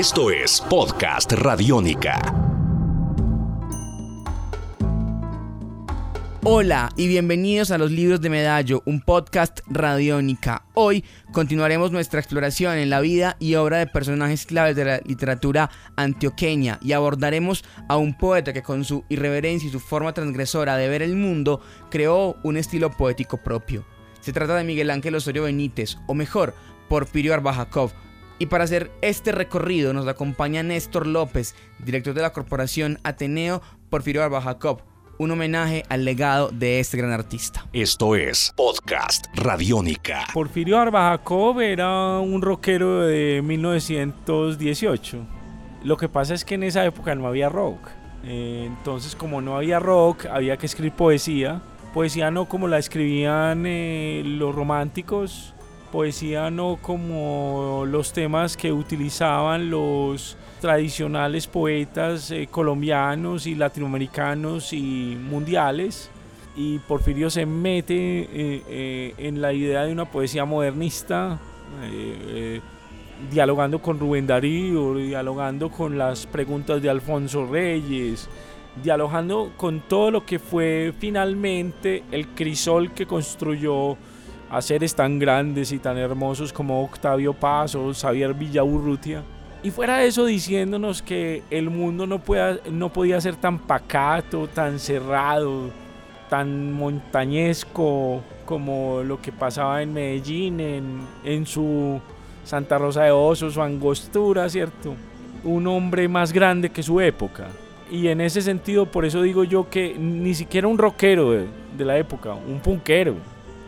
Esto es Podcast Radiónica. Hola y bienvenidos a Los Libros de Medallo, un podcast radiónica. Hoy continuaremos nuestra exploración en la vida y obra de personajes claves de la literatura antioqueña y abordaremos a un poeta que con su irreverencia y su forma transgresora de ver el mundo creó un estilo poético propio. Se trata de Miguel Ángel Osorio Benítez, o mejor, Porfirio Arbajacov, y para hacer este recorrido nos acompaña Néstor López, director de la corporación Ateneo Porfirio Arbajacov, un homenaje al legado de este gran artista. Esto es Podcast Radiónica. Porfirio Arbajacov era un rockero de 1918. Lo que pasa es que en esa época no había rock. Eh, entonces, como no había rock, había que escribir poesía. Poesía no como la escribían eh, los románticos, poesía no como los temas que utilizaban los tradicionales poetas eh, colombianos y latinoamericanos y mundiales. Y Porfirio se mete eh, eh, en la idea de una poesía modernista, dialogando con Rubén Darío, dialogando con las preguntas de Alfonso Reyes, dialogando con todo lo que fue finalmente el crisol que construyó a seres tan grandes y tan hermosos como Octavio Paz o Xavier Villaurrutia. Y fuera de eso diciéndonos que el mundo no, pueda, no podía ser tan pacato, tan cerrado, tan montañesco como lo que pasaba en Medellín, en, en su Santa Rosa de Osos, su angostura, ¿cierto? Un hombre más grande que su época. Y en ese sentido, por eso digo yo que ni siquiera un rockero de, de la época, un punkero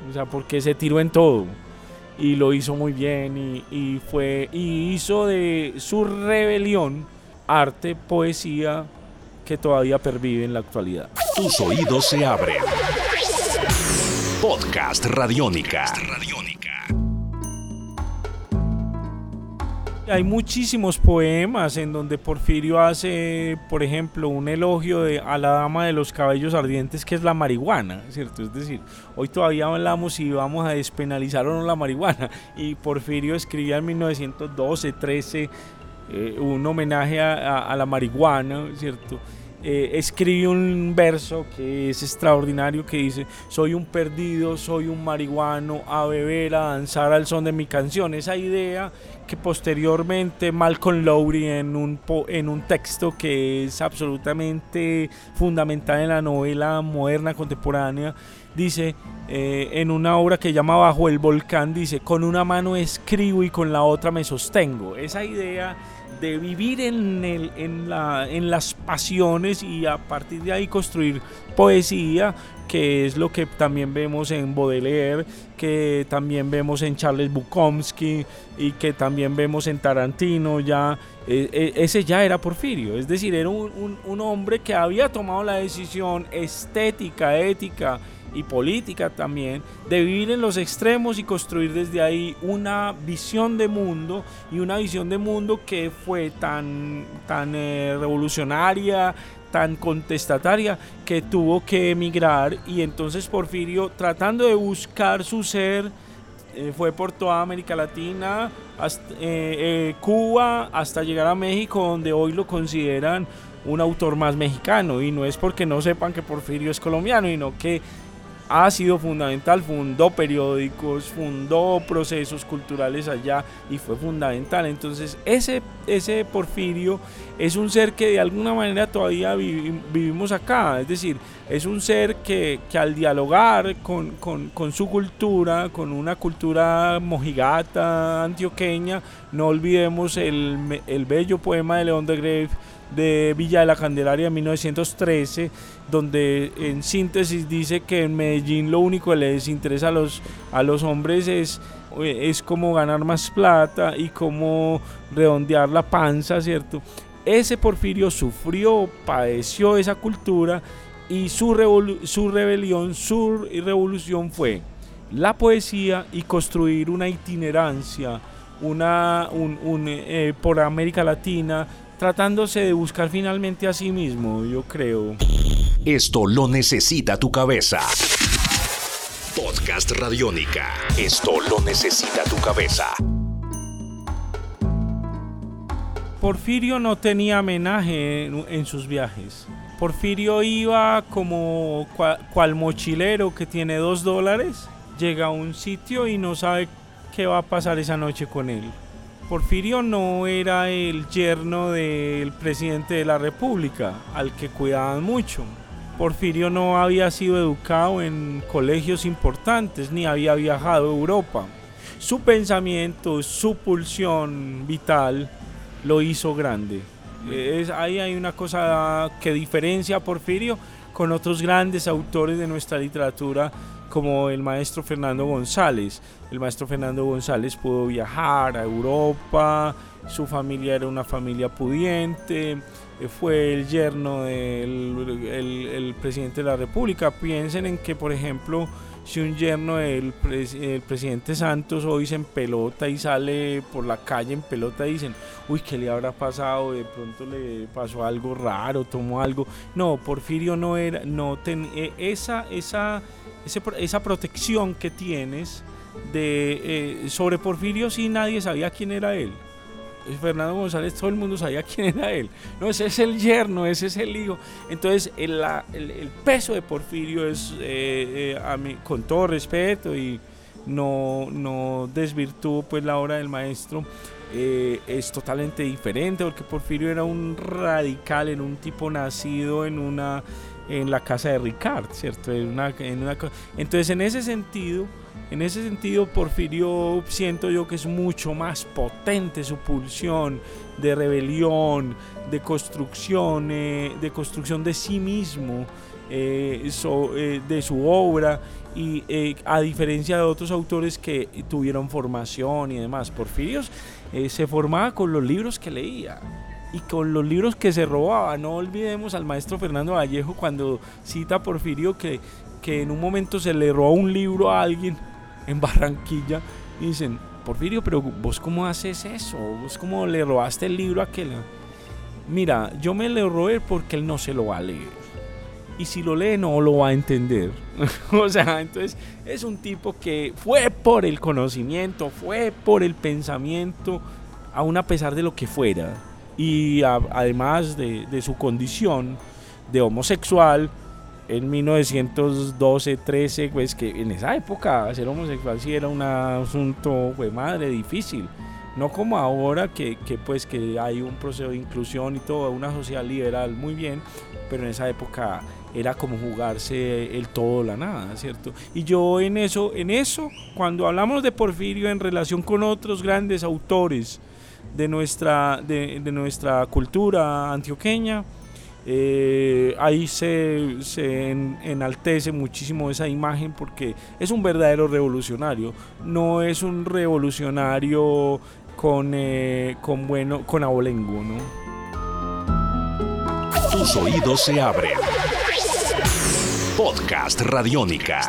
o sea, porque se tiró en todo y lo hizo muy bien y, fue y hizo de su rebelión arte, poesía que todavía pervive en la actualidad. Tus oídos se abren. Podcast Radiónica. Hay muchísimos poemas en donde Porfirio hace, por ejemplo, un elogio de, a la dama de los cabellos ardientes, que es la marihuana, ¿cierto? Es decir, hoy todavía hablamos si vamos a despenalizar o no la marihuana. Y Porfirio escribía en 1912, 13, eh, un homenaje a, la marihuana, ¿cierto? Eh, escribe un verso que es extraordinario que dice, soy un perdido, soy un marihuano, a beber, a danzar al son de mi canción. Esa idea que posteriormente Malcolm Lowry en un, en un texto que es absolutamente fundamental en la novela moderna contemporánea, dice, eh, en una obra que llama Bajo el Volcán, dice, con una mano escribo y con la otra me sostengo. Esa idea de vivir en, el, en, la, en las pasiones y a partir de ahí construir poesía, que es lo que también vemos en Baudelaire, que también vemos en Charles Bukowski y que también vemos en Tarantino, ya e, e, ese ya era Porfirio, es decir, era un, un hombre que había tomado la decisión estética, ética, y política también, de vivir en los extremos y construir desde ahí una visión de mundo y una visión de mundo que fue tan, tan eh, revolucionaria, tan contestataria que tuvo que emigrar y entonces Porfirio tratando de buscar su ser eh, fue por toda América Latina, eh, Cuba, hasta llegar a México donde hoy lo consideran un autor más mexicano. Y no es porque no sepan que Porfirio es colombiano, sino que ha sido fundamental, fundó periódicos, fundó procesos culturales allá y fue fundamental. Entonces ese, ese Porfirio es un ser que de alguna manera todavía vivimos acá, es decir, es un ser que, al dialogar con, su cultura, con una cultura mojigata, antioqueña, no olvidemos el, el bello poema de León de Greve de Villa de la Candelaria de 1913, donde en síntesis dice que en Medellín lo único que les interesa a los, a los hombres es, es como ganar más plata y cómo redondear la panza, ¿cierto? Ese Porfirio sufrió, padeció esa cultura y su, su rebelión, su revolución fue la poesía y construir una itinerancia una, un, eh, por América Latina, tratándose de buscar finalmente a sí mismo, yo creo. Esto lo necesita tu cabeza. Podcast Radiónica. Esto lo necesita tu cabeza. Porfirio no tenía homenaje en, sus viajes. Porfirio iba como cual, mochilero que tiene dos dólares, llega a un sitio y no sabe qué va a pasar esa noche con él. Porfirio no era el yerno del presidente de la República, al que cuidaban mucho. Porfirio no había sido educado en colegios importantes ni había viajado a Europa. Su pensamiento, su pulsión vital lo hizo grande. Es, ahí hay una cosa que diferencia a Porfirio con otros grandes autores de nuestra literatura como el maestro Fernando González. El maestro Fernando González pudo viajar a Europa, su familia era una familia pudiente, eh, fue el yerno del el, presidente de la República. Piensen en que, por ejemplo, si un yerno del presidente Santos hoy se en pelota y sale por la calle en pelota, dicen, uy, ¿qué le habrá pasado? De pronto le pasó algo raro, tomó algo. No, Porfirio no era, no ten, e, esa, esa, esa protección que tienes de, eh, sobre Porfirio sí nadie sabía quién era él. Fernando González, todo el mundo sabía quién era él. No, ese es el yerno, ese es el hijo. Entonces, el, el, peso de Porfirio es, eh, eh, a mí, con todo respeto y no, no desvirtúo pues la obra del maestro, eh, es totalmente diferente porque Porfirio era un radical, en un tipo nacido en una en la casa de Ricard, ¿cierto? En una, en una, entonces, en ese sentido, en ese sentido, Porfirio siento yo que es mucho más potente su pulsión de rebelión, de construcción, eh, de construcción de sí mismo, eh, eh, de su obra, y a diferencia de otros autores que tuvieron formación y demás, Porfirio se formaba con los libros que leía y con los libros que se robaba. No olvidemos al maestro Fernando Vallejo cuando cita a Porfirio que, que en un momento se le robó un libro a alguien en Barranquilla y dicen, Porfirio, pero vos cómo haces eso? ¿Vos cómo le robaste el libro a aquel? Mira, yo me le robé porque él no se lo va a leer. Y si lo lee no lo va a entender. o sea, entonces es un tipo que fue por el conocimiento, fue por el pensamiento, aún a pesar de lo que fuera. Y además de, de su condición de homosexual, en 1912, 13, pues que en esa época ser homosexual sí era un asunto, pues madre, difícil. No como ahora que, que, pues que hay un proceso de inclusión y todo, una sociedad liberal muy bien, pero en esa época era como jugarse el todo la nada, ¿cierto? Y yo en eso, en eso, cuando hablamos de Porfirio en relación con otros grandes autores de nuestra, de, de nuestra cultura antioqueña, eh, ahí se, enaltece muchísimo esa imagen porque es un verdadero revolucionario, no es un revolucionario con, eh, con bueno, con abolengo, ¿no? Tus oídos se abren. Podcast Radiónica.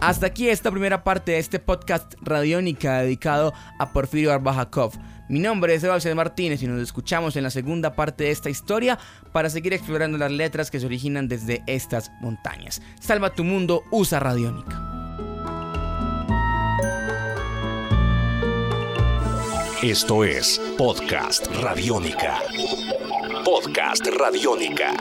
Hasta aquí esta primera parte de este podcast Radiónica dedicado a Porfirio Arbajakov. Mi nombre es Sebastián Martínez y nos escuchamos en la segunda parte de esta historia para seguir explorando las letras que se originan desde estas montañas. Salva tu mundo, usa Radiónica. Esto es Podcast Radiónica. Podcast Radiónica.